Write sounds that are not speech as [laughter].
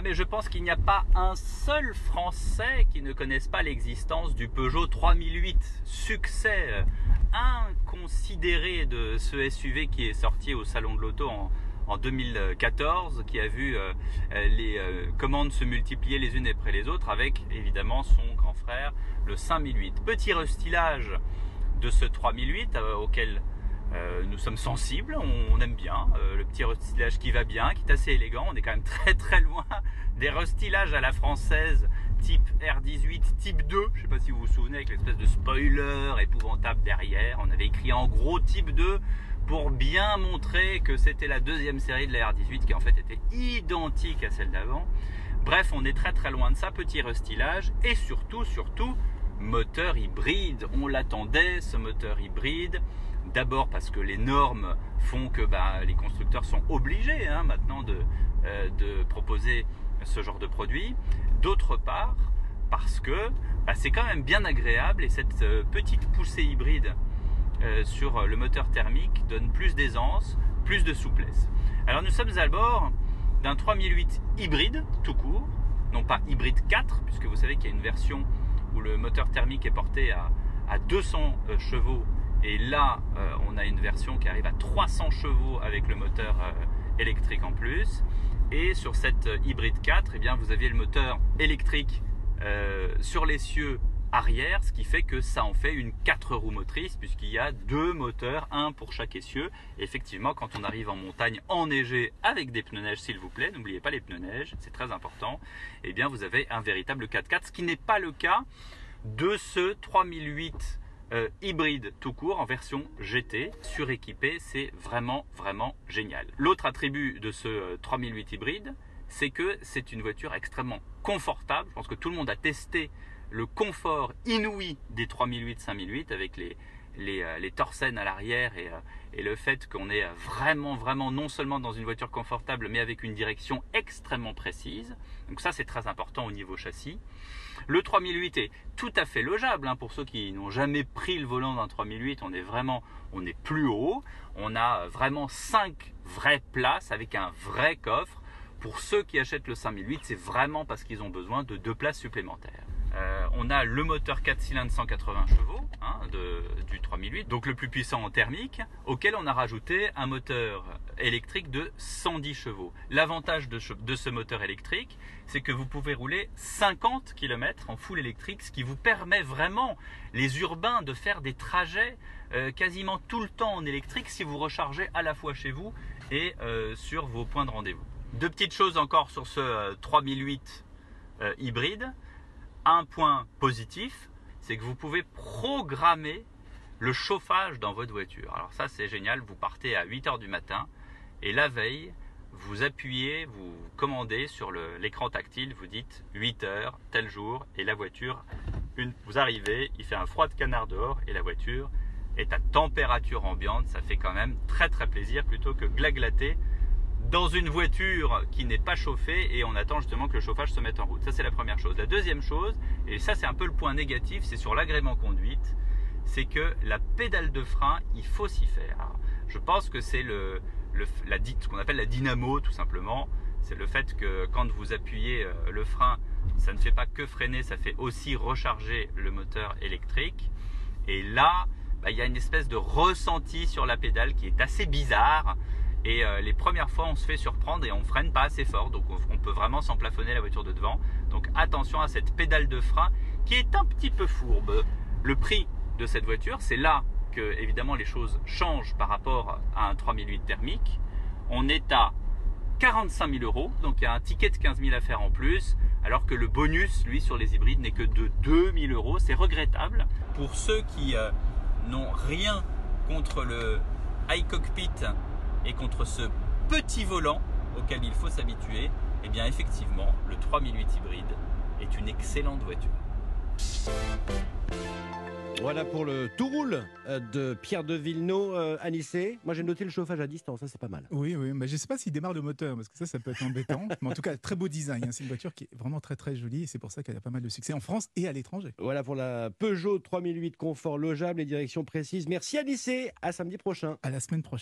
Ah mais je pense qu'il n'y a pas un seul Français qui ne connaisse pas l'existence du Peugeot 3008, succès euh, inconsidéré de ce SUV qui est sorti au Salon de l'Auto en, 2014, qui a vu euh, les euh, commandes se multiplier les unes après les autres avec évidemment son grand frère, le 5008. Petit restylage de ce 3008 auquel euh, nous sommes sensibles, on, aime bien euh, le petit restylage qui va bien, qui est assez élégant. On est quand même très très loin [laughs] des restylages à la française type R18, type 2. Je ne sais pas si vous vous souvenez avec l'espèce de spoiler épouvantable derrière. On avait écrit en gros type 2 pour bien montrer que c'était la deuxième série de la R18 qui en fait était identique à celle d'avant. Bref, on est très très loin de ça, petit restylage et surtout, surtout, moteur hybride. On l'attendait, ce moteur hybride. D'abord parce que les normes font que bah, les constructeurs sont obligés hein, maintenant euh, de, proposer ce genre de produit. D'autre part parce que bah, c'est quand même bien agréable et cette euh, petite poussée hybride euh, sur le moteur thermique donne plus d'aisance, plus de souplesse. Alors nous sommes à bord d'un 3008 hybride tout court, non pas hybride 4, puisque vous savez qu'il y a une version où le moteur thermique est porté à, 200 chevaux et là, euh, on a une version qui arrive à 300 chevaux avec le moteur euh, électrique en plus. Et sur cette euh, hybride 4, eh bien, vous aviez le moteur électrique sur l'essieu arrière, ce qui fait que ça en fait une 4 roues motrices, puisqu'il y a deux moteurs, un pour chaque essieu. effectivement, quand on arrive en montagne enneigée avec des pneus neige, s'il vous plaît, n'oubliez pas les pneus neige, c'est très important, eh bien vous avez un véritable 4x4, ce qui n'est pas le cas de ce 3008 euh, hybride tout court en version GT, suréquipé, c'est vraiment vraiment génial. L'autre attribut de ce 3008 euh, hybride, c'est que c'est une voiture extrêmement confortable. Je pense que tout le monde a testé le confort inouï des 3008-5008 avec les, les, euh, les à l'arrière et, et, le fait qu'on est vraiment, vraiment non seulement dans une voiture confortable, mais avec une direction extrêmement précise. Donc ça, c'est très important au niveau châssis. Le 3008 est tout à fait logeable hein, pour ceux qui n'ont jamais pris le volant d'un 3008. On est vraiment, on est plus haut. On a vraiment 5 vraies places avec un vrai coffre. Pour ceux qui achètent le 5008, c'est vraiment parce qu'ils ont besoin de deux places supplémentaires. Euh, on a le moteur 4 cylindres 180 chevaux hein, du 3008, donc le plus puissant en thermique, auquel on a rajouté un moteur électrique de 110 chevaux. L'avantage de, ce moteur électrique, c'est que vous pouvez rouler 50 km en full électrique, ce qui vous permet vraiment, les urbains, de faire des trajets euh, quasiment tout le temps en électrique si vous rechargez à la fois chez vous et euh, sur vos points de rendez-vous. Deux petites choses encore sur ce 3008 hybride. Un point positif, c'est que vous pouvez programmer le chauffage dans votre voiture. Alors ça c'est génial, vous partez à 8 heures du matin et la veille, vous appuyez, vous commandez sur l'écran tactile, vous dites 8 heures, tel jour, et la voiture, vous arrivez, il fait un froid de canard dehors et la voiture est à température ambiante, ça fait quand même très très plaisir plutôt que glaglater dans une voiture qui n'est pas chauffée et on attend justement que le chauffage se mette en route. Ça, c'est la première chose. La deuxième chose, et ça, c'est un peu le point négatif, c'est sur l'agrément conduite, c'est que la pédale de frein, il faut s'y faire. je pense que c'est la, ce qu'on appelle la dynamo, tout simplement. C'est le fait que quand vous appuyez euh, le frein, ça ne fait pas que freiner, ça fait aussi recharger le moteur électrique. Et là, bah, il y a une espèce de ressenti sur la pédale qui est assez bizarre. Et euh, les premières fois, on se fait surprendre et on freine pas assez fort. Donc on, peut vraiment s'emplafonner la voiture de devant. Donc attention à cette pédale de frein qui est un petit peu fourbe. Le prix de cette voiture, c'est là que évidemment les choses changent par rapport à un 3008 thermique. On est à 45 000 euros, donc il y a un ticket de 15 000 à faire en plus, alors que le bonus, lui, sur les hybrides n'est que de 2 000 euros. C'est regrettable. Pour ceux qui euh, n'ont rien contre le iCockpit et contre ce petit volant auquel il faut s'habituer, eh bien effectivement, le 3008 hybride est une excellente voiture. Voilà pour le tout roule euh, de Pierre de Villeneuve, euh, Anissé. Moi, j'ai noté le chauffage à distance, ça c'est pas mal. Oui, oui, mais je ne sais pas s'il démarre le moteur, parce que ça, ça peut être embêtant. [laughs] mais en tout cas, très beau design. Hein. C'est une voiture qui est vraiment très, très jolie, et c'est pour ça qu'elle a pas mal de succès en France et à l'étranger. Voilà pour la Peugeot 3008 confort logeable et direction précise. Merci Anissé, à samedi prochain. À la semaine prochaine.